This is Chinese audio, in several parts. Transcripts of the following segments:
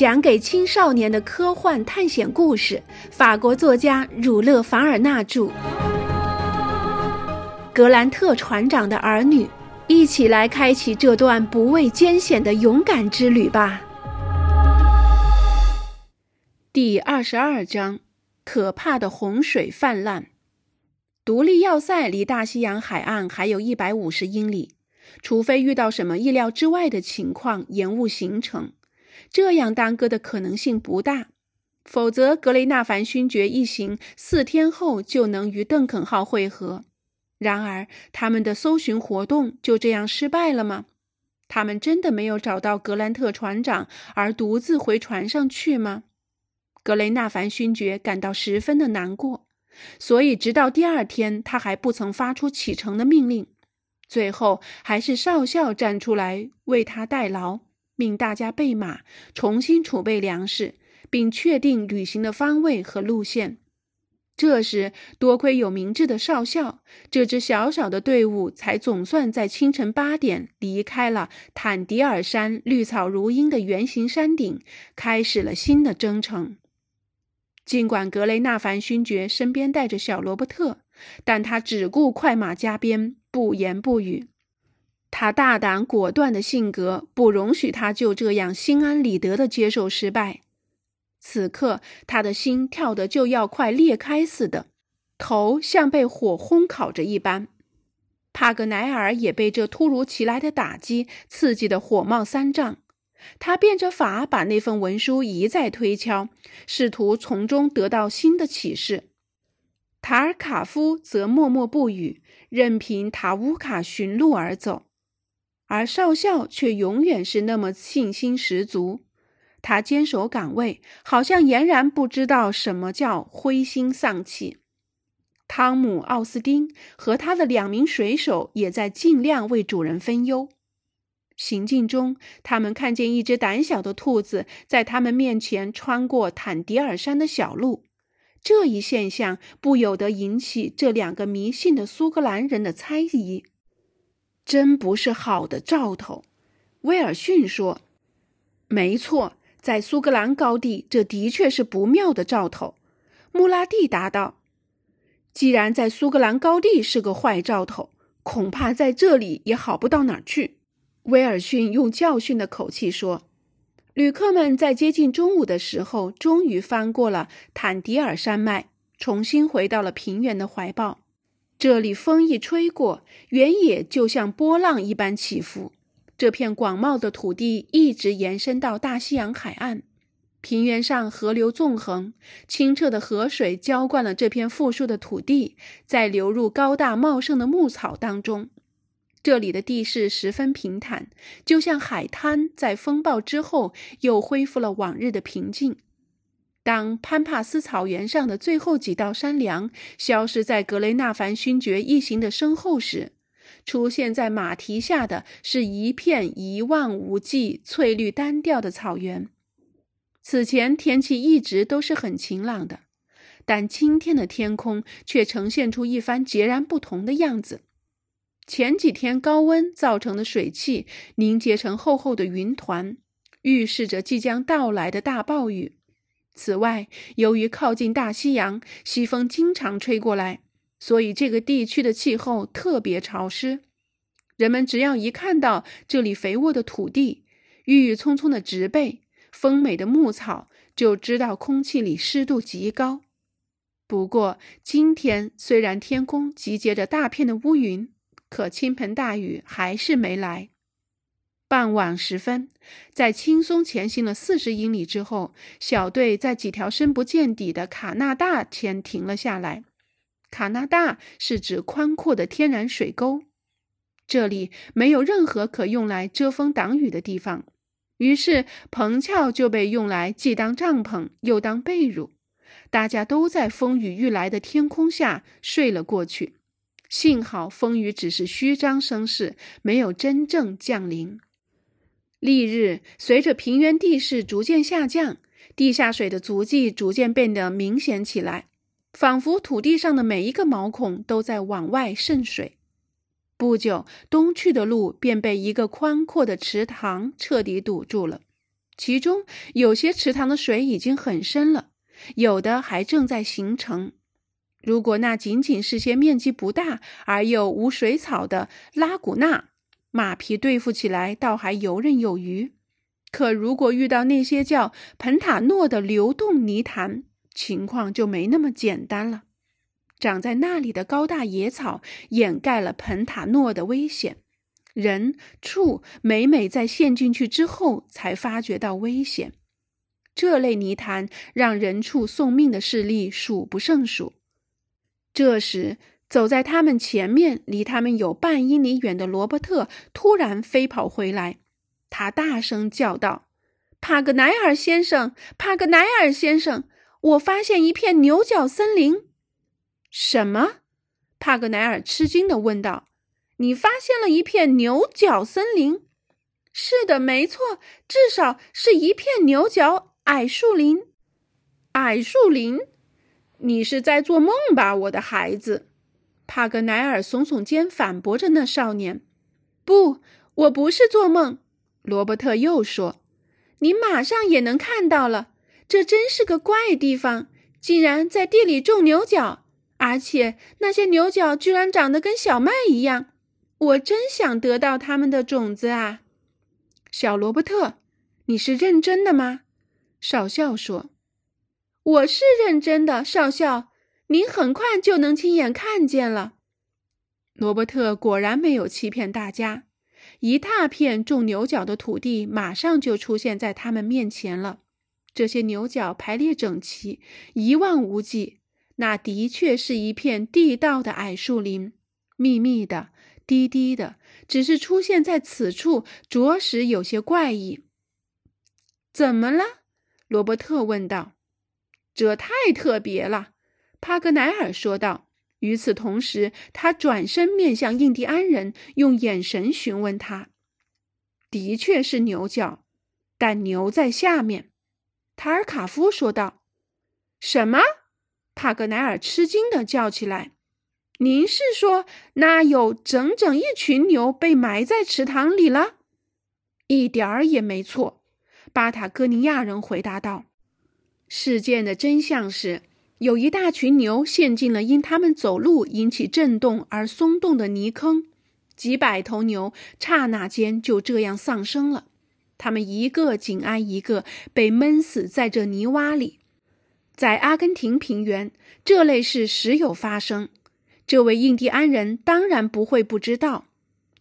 讲给青少年的科幻探险故事，法国作家儒勒·凡尔纳著，《格兰特船长的儿女》，一起来开启这段不畏艰险的勇敢之旅吧。第二十二章：可怕的洪水泛滥。独立要塞离大西洋海岸还有一百五十英里。除非遇到什么意料之外的情况延误行程，这样耽搁的可能性不大。否则，格雷纳凡勋爵一行四天后就能与邓肯号会合。然而，他们的搜寻活动就这样失败了吗？他们真的没有找到格兰特船长而独自回船上去吗？格雷纳凡勋爵感到十分的难过，所以直到第二天，他还不曾发出启程的命令。最后还是少校站出来为他代劳，命大家备马，重新储备粮食，并确定旅行的方位和路线。这时，多亏有明智的少校，这支小小的队伍才总算在清晨八点离开了坦迪尔山绿草如茵的圆形山顶，开始了新的征程。尽管格雷纳凡勋爵身边带着小罗伯特，但他只顾快马加鞭。不言不语，他大胆果断的性格不容许他就这样心安理得的接受失败。此刻，他的心跳得就要快裂开似的，头像被火烘烤着一般。帕格奈尔也被这突如其来的打击刺激得火冒三丈，他变着法把那份文书一再推敲，试图从中得到新的启示。塔尔卡夫则默默不语，任凭塔乌卡寻路而走，而少校却永远是那么信心十足。他坚守岗位，好像俨然不知道什么叫灰心丧气。汤姆·奥斯丁和他的两名水手也在尽量为主人分忧。行进中，他们看见一只胆小的兔子在他们面前穿过坦迪尔山的小路。这一现象不由得引起这两个迷信的苏格兰人的猜疑，真不是好的兆头。威尔逊说：“没错，在苏格兰高地，这的确是不妙的兆头。”穆拉蒂答道：“既然在苏格兰高地是个坏兆头，恐怕在这里也好不到哪儿去。”威尔逊用教训的口气说。旅客们在接近中午的时候，终于翻过了坦迪尔山脉，重新回到了平原的怀抱。这里风一吹过，原野就像波浪一般起伏。这片广袤的土地一直延伸到大西洋海岸，平原上河流纵横，清澈的河水浇灌了这片富庶的土地，再流入高大茂盛的牧草当中。这里的地势十分平坦，就像海滩在风暴之后又恢复了往日的平静。当潘帕斯草原上的最后几道山梁消失在格雷纳凡勋爵一行的身后时，出现在马蹄下的是一片一望无际、翠绿单调的草原。此前天气一直都是很晴朗的，但今天的天空却呈现出一番截然不同的样子。前几天高温造成的水汽凝结成厚厚的云团，预示着即将到来的大暴雨。此外，由于靠近大西洋，西风经常吹过来，所以这个地区的气候特别潮湿。人们只要一看到这里肥沃的土地、郁郁葱葱的植被、丰美的牧草，就知道空气里湿度极高。不过，今天虽然天空集结着大片的乌云，可倾盆大雨还是没来。傍晚时分，在轻松前行了四十英里之后，小队在几条深不见底的卡纳大前停了下来。卡纳大是指宽阔的天然水沟，这里没有任何可用来遮风挡雨的地方，于是棚壳就被用来既当帐篷又当被褥。大家都在风雨欲来的天空下睡了过去。幸好风雨只是虚张声势，没有真正降临。翌日，随着平原地势逐渐下降，地下水的足迹逐渐变得明显起来，仿佛土地上的每一个毛孔都在往外渗水。不久，东去的路便被一个宽阔的池塘彻底堵住了。其中有些池塘的水已经很深了，有的还正在形成。如果那仅仅是些面积不大而又无水草的拉古纳，马匹对付起来倒还游刃有余。可如果遇到那些叫彭塔诺的流动泥潭，情况就没那么简单了。长在那里的高大野草掩盖了彭塔诺的危险，人畜每每在陷进去之后才发觉到危险。这类泥潭让人畜送命的事例数不胜数。这时，走在他们前面、离他们有半英里远的罗伯特突然飞跑回来，他大声叫道：“帕格奈尔先生，帕格奈尔先生，我发现一片牛角森林！”什么？帕格奈尔吃惊地问道：“你发现了一片牛角森林？”“是的，没错，至少是一片牛角矮树林。”“矮树林？”你是在做梦吧，我的孩子？帕格奈尔耸耸肩，反驳着那少年：“不，我不是做梦。”罗伯特又说：“你马上也能看到了，这真是个怪地方，竟然在地里种牛角，而且那些牛角居然长得跟小麦一样。我真想得到它们的种子啊！”小罗伯特，你是认真的吗？少校说。我是认真的，少校，您很快就能亲眼看见了。罗伯特果然没有欺骗大家，一大片种牛角的土地马上就出现在他们面前了。这些牛角排列整齐，一望无际。那的确是一片地道的矮树林，密密的，低低的，只是出现在此处，着实有些怪异。怎么了？罗伯特问道。这太特别了，帕格奈尔说道。与此同时，他转身面向印第安人，用眼神询问他：“的确是牛角，但牛在下面。”塔尔卡夫说道。“什么？”帕格奈尔吃惊地叫起来：“您是说那有整整一群牛被埋在池塘里了？”“一点儿也没错。”巴塔哥尼亚人回答道。事件的真相是，有一大群牛陷进了因他们走路引起震动而松动的泥坑，几百头牛刹那间就这样丧生了。它们一个紧挨一个，被闷死在这泥洼里。在阿根廷平原，这类事时有发生。这位印第安人当然不会不知道。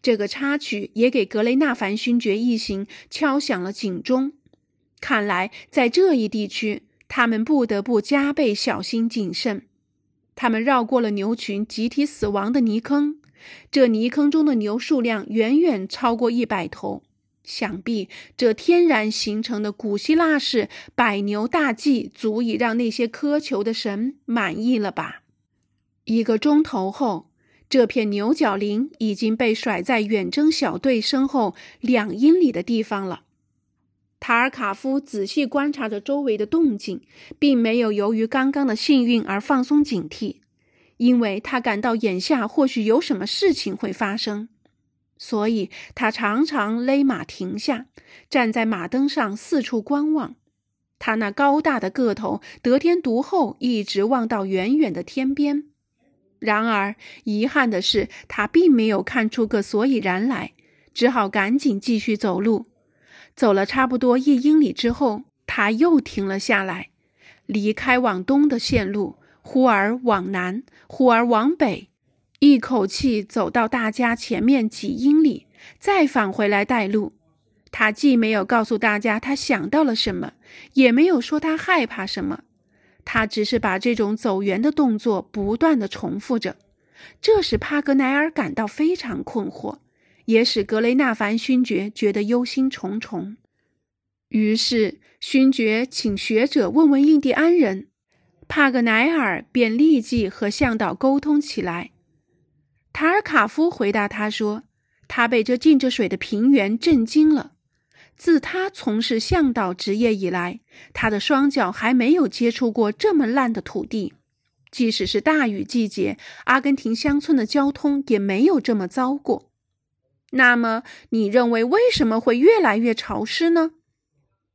这个插曲也给格雷纳凡勋爵一行敲响了警钟。看来，在这一地区。他们不得不加倍小心谨慎。他们绕过了牛群集体死亡的泥坑，这泥坑中的牛数量远远超过一百头。想必这天然形成的古希腊式百牛大计，足以让那些苛求的神满意了吧？一个钟头后，这片牛角林已经被甩在远征小队身后两英里的地方了。塔尔卡夫仔细观察着周围的动静，并没有由于刚刚的幸运而放松警惕，因为他感到眼下或许有什么事情会发生，所以他常常勒马停下，站在马灯上四处观望。他那高大的个头得天独厚，一直望到远远的天边。然而，遗憾的是，他并没有看出个所以然来，只好赶紧继续走路。走了差不多一英里之后，他又停了下来，离开往东的线路，忽而往南，忽而往北，一口气走到大家前面几英里，再返回来带路。他既没有告诉大家他想到了什么，也没有说他害怕什么，他只是把这种走圆的动作不断的重复着，这使帕格奈尔感到非常困惑。也使格雷纳凡勋爵觉得忧心忡忡，于是勋爵请学者问问印第安人，帕格奈尔便立即和向导沟通起来。塔尔卡夫回答他说：“他被这浸着水的平原震惊了。自他从事向导职业以来，他的双脚还没有接触过这么烂的土地。即使是大雨季节，阿根廷乡村的交通也没有这么糟过。”那么，你认为为什么会越来越潮湿呢？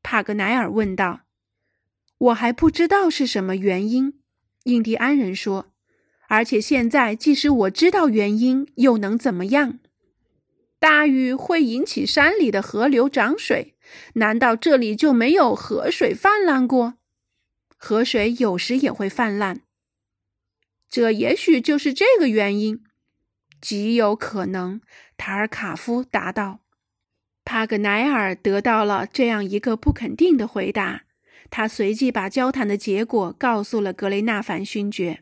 帕格奈尔问道。“我还不知道是什么原因。”印第安人说。“而且现在，即使我知道原因，又能怎么样？大雨会引起山里的河流涨水。难道这里就没有河水泛滥过？河水有时也会泛滥。这也许就是这个原因。”极有可能，塔尔卡夫答道。帕格奈尔得到了这样一个不肯定的回答。他随即把交谈的结果告诉了格雷纳凡勋爵。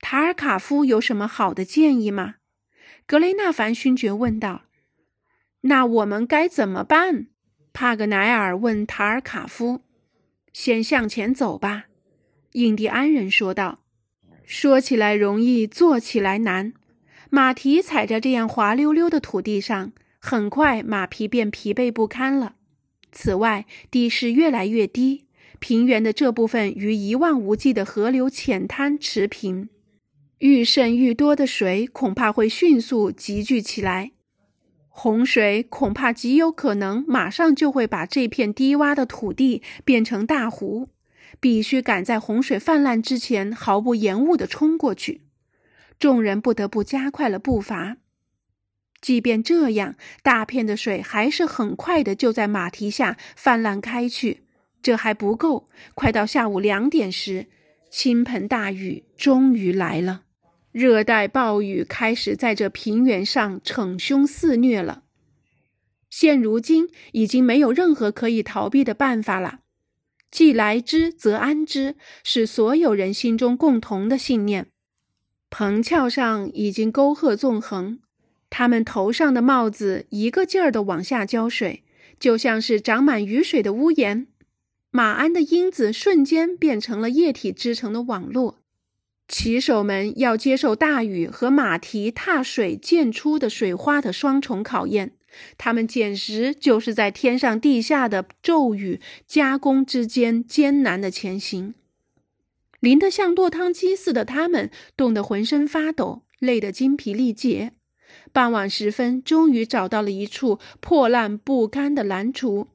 塔尔卡夫有什么好的建议吗？格雷纳凡勋爵问道。那我们该怎么办？帕格奈尔问塔尔卡夫。先向前走吧，印第安人说道。说起来容易，做起来难。马蹄踩在这样滑溜溜的土地上，很快马匹便疲惫不堪了。此外，地势越来越低，平原的这部分与一望无际的河流浅滩持平，愈渗愈多的水恐怕会迅速集聚起来，洪水恐怕极有可能马上就会把这片低洼的土地变成大湖，必须赶在洪水泛滥之前毫不延误地冲过去。众人不得不加快了步伐。即便这样，大片的水还是很快的就在马蹄下泛滥开去。这还不够，快到下午两点时，倾盆大雨终于来了。热带暴雨开始在这平原上逞凶肆虐了。现如今已经没有任何可以逃避的办法了。既来之则安之，是所有人心中共同的信念。棚翘上已经沟壑纵横，他们头上的帽子一个劲儿地往下浇水，就像是长满雨水的屋檐。马鞍的缨子瞬间变成了液体织成的网络。骑手们要接受大雨和马蹄踏水溅出的水花的双重考验，他们简直就是在天上地下的骤雨加工之间艰难的前行。淋得像落汤鸡似的，他们冻得浑身发抖，累得精疲力竭。傍晚时分，终于找到了一处破烂不堪的蓝厨。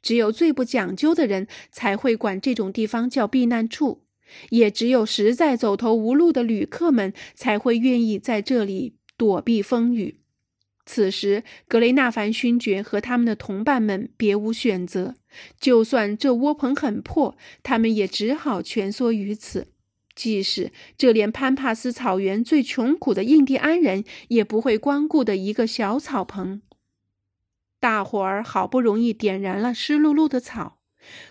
只有最不讲究的人才会管这种地方叫避难处，也只有实在走投无路的旅客们才会愿意在这里躲避风雨。此时，格雷纳凡勋爵和他们的同伴们别无选择。就算这窝棚很破，他们也只好蜷缩于此。即使这连潘帕斯草原最穷苦的印第安人也不会光顾的一个小草棚。大伙儿好不容易点燃了湿漉漉的草，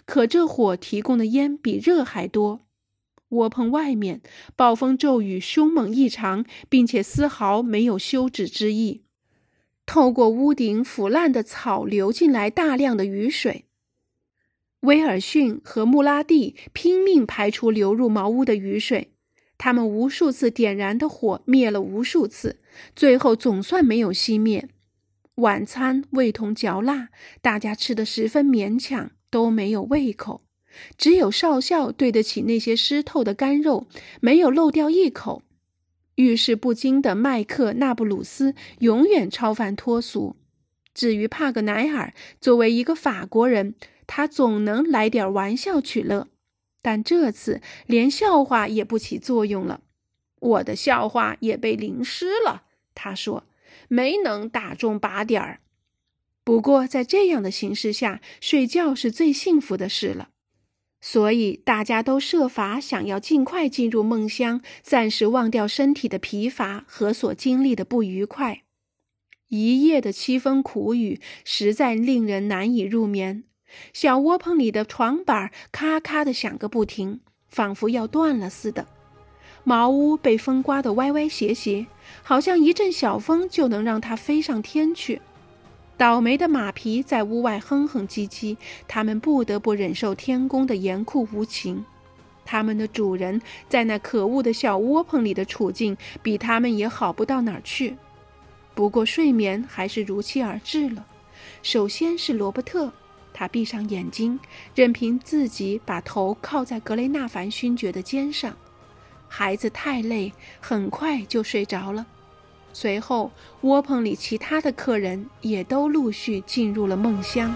可这火提供的烟比热还多。窝棚外面，暴风骤雨凶猛异常，并且丝毫没有休止之意。透过屋顶腐烂的草流进来大量的雨水。威尔逊和穆拉蒂拼命排除流入茅屋的雨水，他们无数次点燃的火灭了无数次，最后总算没有熄灭。晚餐味同嚼蜡，大家吃得十分勉强，都没有胃口。只有少校对得起那些湿透的干肉，没有漏掉一口。遇事不惊的麦克纳布鲁斯永远超凡脱俗。至于帕格奈尔，作为一个法国人，他总能来点玩笑取乐，但这次连笑话也不起作用了。我的笑话也被淋湿了，他说，没能打中靶点儿。不过在这样的形势下，睡觉是最幸福的事了，所以大家都设法想要尽快进入梦乡，暂时忘掉身体的疲乏和所经历的不愉快。一夜的凄风苦雨实在令人难以入眠。小窝棚里的床板咔咔地响个不停，仿佛要断了似的。茅屋被风刮得歪歪斜斜，好像一阵小风就能让它飞上天去。倒霉的马匹在屋外哼哼唧唧，他们不得不忍受天公的严酷无情。他们的主人在那可恶的小窝棚里的处境，比他们也好不到哪儿去。不过睡眠还是如期而至了。首先是罗伯特。他闭上眼睛，任凭自己把头靠在格雷纳凡勋爵的肩上。孩子太累，很快就睡着了。随后，窝棚里其他的客人也都陆续进入了梦乡。